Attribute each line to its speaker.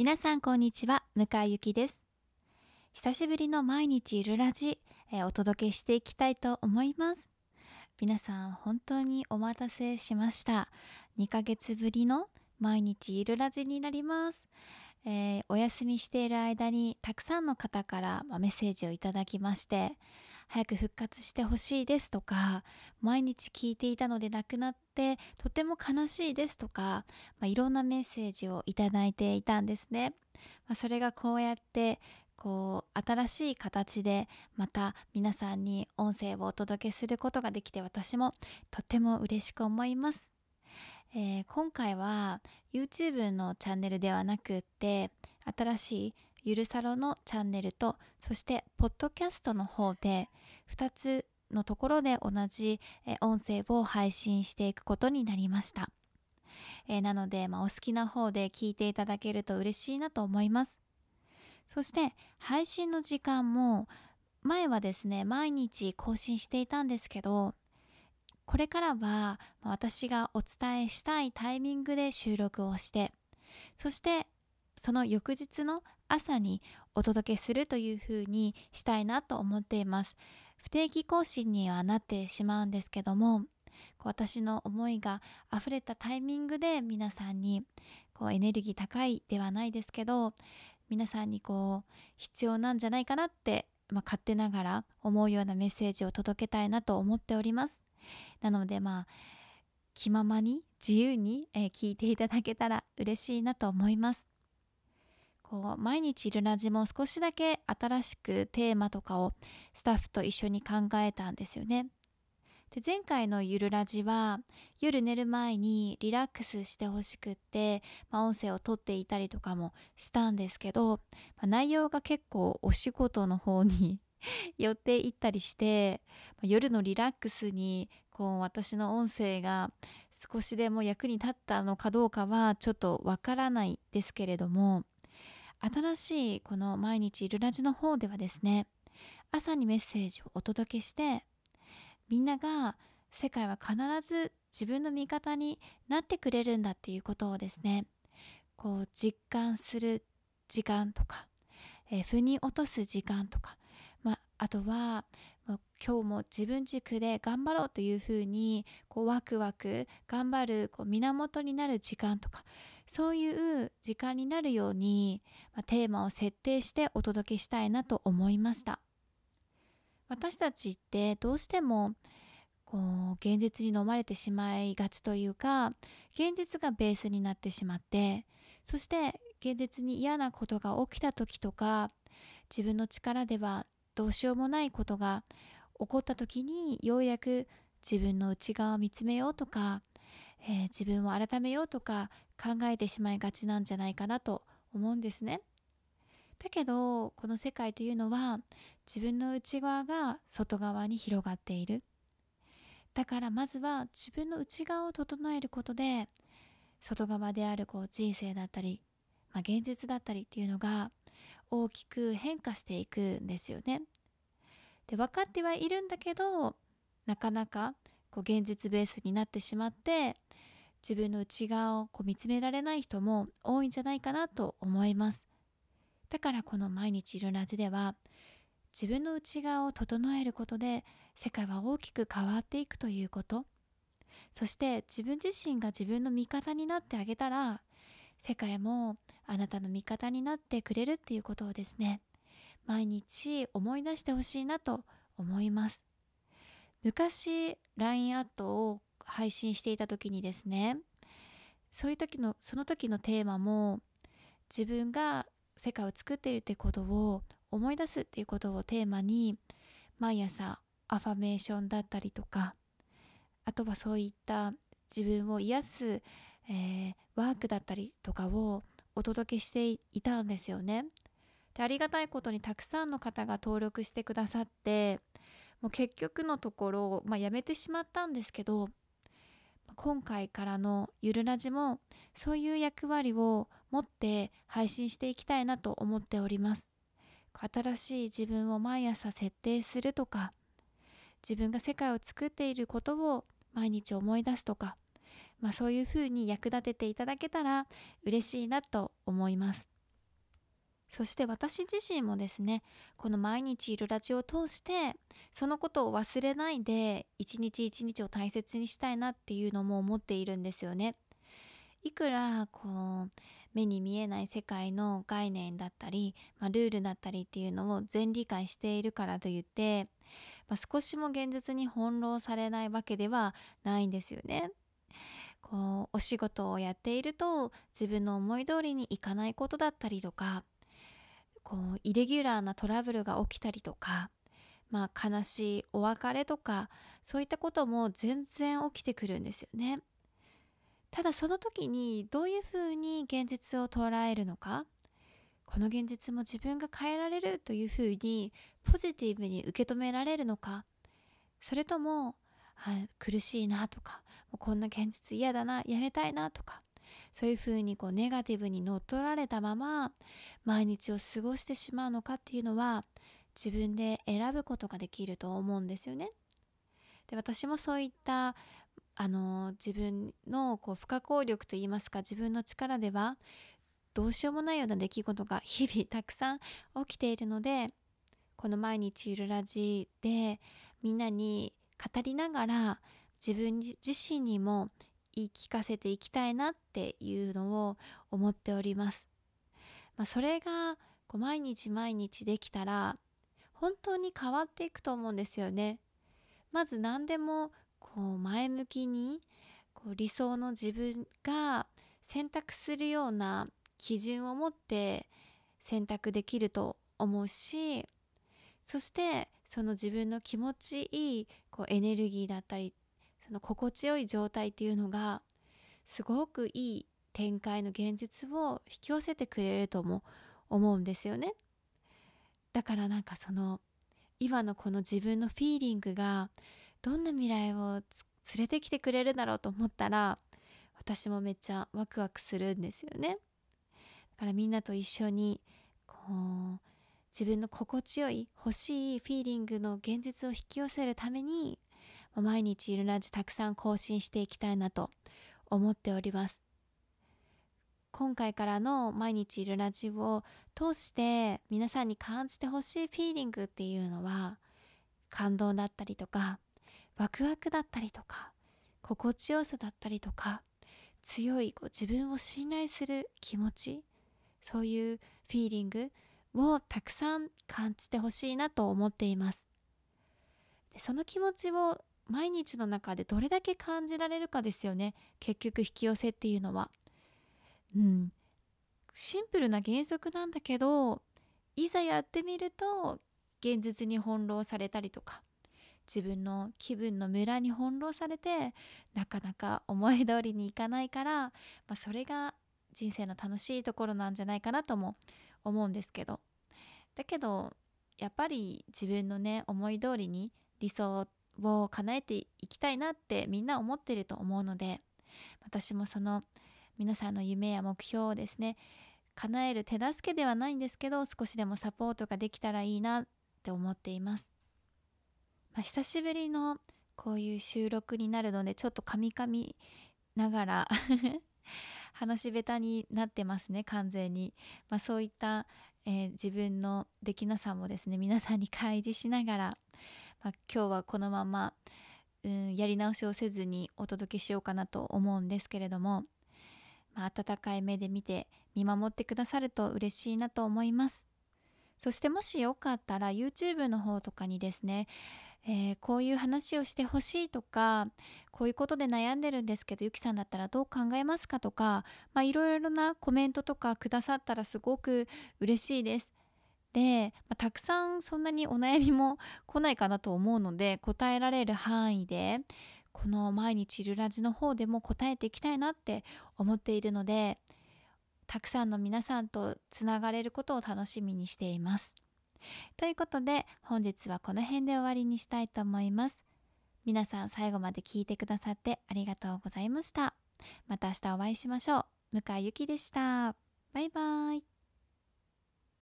Speaker 1: 皆さんこんにちは向井ゆきです。久しぶりの毎日いるラジ、えー、お届けしていきたいと思います。皆さん本当にお待たせしました。2ヶ月ぶりの毎日いるラジになります。えー、お休みしている間にたくさんの方から、まメッセージをいただきまして早く復活してほしいですとか毎日聞いていたので亡くなってとても悲しいですとか、まあ、いろんなメッセージをいただいていたんですね。まあ、それがこうやってこう新しい形でまた皆さんに音声をお届けすることができて私もとても嬉しく思います。えー、今回は YouTube のチャンネルではなくって新しいゆるさろのチャンネルとそしてポッドキャストの方で2つのところで同じ音声を配信していくことになりました、え、なので、まあ、お好きな方で聞いていただけると嬉しいなと思います。そして配信の時間も前はですね毎日更新していたんですけどこれからは私がお伝えしたいタイミングで収録をしてそしてその翌日の朝にお届けするというふうにしたいなと思っています。不定期更新にはなってしまうんですけども私の思いが溢れたタイミングで皆さんにこうエネルギー高いではないですけど皆さんにこう必要なんじゃないかなって、まあ、勝手ながら思うようなメッセージを届けたいなと思っております。なのでまあ気ままに自由に、え、聞いていただけたら嬉しいなと思います。こう毎日いるラジも少しだけ新しくテーマとかをスタッフと一緒に考えたんですよね。で前回のゆるラジは夜寝る前にリラックスしてほしくって、まあ、音声を撮っていたりとかもしたんですけど、まあ、内容が結構お仕事の方に 寄っていったりして、まあ、夜のリラックスにこう私の音声が少しでも役に立ったのかどうかはちょっとわからないですけれども新しいこの毎日いるラジの方ではですね朝にメッセージをお届けしてみんなが世界は必ず自分の味方になってくれるんだっていうことをですねこう実感する時間とか、えー、腑に落とす時間とか、まあ、あとは今日も自分軸で頑張ろうというふうにこうワクワク頑張るこう源になる時間とかそういう時間になるように、ま、テーマを設定してお届けしたいなと思いました。私たちってどうしてもこう現実に飲まれてしまいがちというか現実がベースになってしまってそして現実に嫌なことが起きた時とか自分の力ではどうしようもないことが起こった時にようやく自分の内側を見つめようとかえー、自分を改めようとか考えてしまいがちなんじゃないかなと思うんですね。だけどこの世界というのは自分の内側が外側に広がっている。だからまずは自分の内側を整えることで外側であるこう人生だったり、まあ、現実だったりっていうのが大きく変化していくんですよね。で分かってはいるんだけどなかなかこう現実ベースになってしまって自分の内側をこう見つめられない人も多いんじゃないかなと思います。だからこの毎日いるラジでは自分の内側を整えることで世界は大きく変わっていくということ。そして自分自身が自分の味方になってあげたら世界もあなたの味方になってくれるっていうことをですね毎日思い出してほしいなと思います。昔 LINE アットを配信していた時にですねそういう時のその時のテーマも自分が世界を作っているってことを思い出すっていうことをテーマに毎朝アファメーションだったりとかあとはそういった自分を癒す、えー、ワークだったりとかをお届けしていたんですよね。でありがたいことにたくさんの方が登録してくださってもう結局のところ、まあ、やめてしまったんですけど今回からのゆるラジもそういう役割を持って配信していきたいなと思っております。新しい自分を毎朝設定するとか自分が世界を作っていることを毎日思い出すとか、まあ、そういうふうに役立てていただけたら嬉しいなと思います。そして私自身もですねこの毎日いるラジオを通してそのことを忘れないで一日一日を大切にしたいなっていうのも思っているんですよね。いくらこう目に見えない世界の概念だったり、まあ、ルールだったりっていうのを全理解しているからといって、まあ、少しも現実に翻弄されないわけではないんですよね。こうお仕事をやっていると自分の思い通りにいかないことだったりとかこうイレギュラーなトラブルが起きたりとか、まあ、悲しいお別れとかそういったことも全然起きてくるんですよね。ただその時にどういうふうに現実を捉えるのかこの現実も自分が変えられるというふうにポジティブに受け止められるのかそれとも苦しいなとかもうこんな現実嫌だなやめたいなとかそういうふうにこうネガティブに乗っ取られたまま毎日を過ごしてしまうのかっていうのは自分で選ぶことができると思うんですよね。で私もそういったあの自分のこう不可抗力といいますか自分の力ではどうしようもないような出来事が日々たくさん起きているのでこの「毎日ゆるラジ」でみんなに語りながら自分自身にも言い聞かせていきたいなっていうのを思っております。まあ、それがこう毎日毎日できたら本当に変わっていくと思うんですよね。まず何でもこう前向きにこう理想の自分が選択するような基準を持って選択できると思うしそしてその自分の気持ちいいこうエネルギーだったりその心地よい状態っていうのがすごくいい展開の現実を引き寄せてくれるとも思うんですよね。だからなんかその今のこの自分のフィーリングがどんな未来を連れてきてくれるだろうと思ったら私もめっちゃワクワクするんですよね。だからみんなと一緒にこう自分の心地よい欲しいフィーリングの現実を引き寄せるために毎日いるラジたくさん更新していきたいなと思っております。今回からの毎日いるラジオを通して皆さんに感じてほしいフィーリングっていうのは感動だったりとかワクワクだったりとか心地よさだったりとか強いこう自分を信頼する気持ちそういうフィーリングをたくさん感じてほしいなと思っています。でその気持ちを毎日の中でどれだけ感じられるかですよね。結局引き寄せっていうのは。うん。シンプルな原則なんだけどいざやってみると現実に翻弄されたりとか自分の気分のムラに翻弄されてなかなか思い通りにいかないから、まあ、それが人生の楽しいところなんじゃないかなとも思うんですけど。だけどやっぱり自分のね思い通りに理想を叶えていきたいなってみんな思ってると思うので私もその皆さんの夢や目標をですね叶える手助けではないんですけど少しでもサポートができたらいいなって思っています、まあ、久しぶりのこういう収録になるのでちょっとカミカミながら 話し下手になってますね完全に、まあ、そういった、えー、自分のできなさもですね皆さんに開示しながらまあ、今日はこのまま、うん、やり直しをせずにお届けしようかなと思うんですけれども、まあ、温かい目で見て見守ってくださると嬉しいなと思います。そしてもしよかったら YouTube の方とかにですねえー、こういう話をしてほしいとかこういうことで悩んでるんですけどゆきさんだったらどう考えますかとかいろいろなコメントとかくださったらすごく嬉しいです。で、まあ、たくさんそんなにお悩みも 来ないかなと思うので答えられる範囲でこの毎日いるラジの方でも答えていきたいなって思っているのでたくさんの皆さんとつながれることを楽しみにしています。ということで本日はこの辺で終わりにしたいと思います。皆さん最後まで聞いてくださってありがとうございました。また明日お会いしましょう。向井ゆきでした。バイバイ。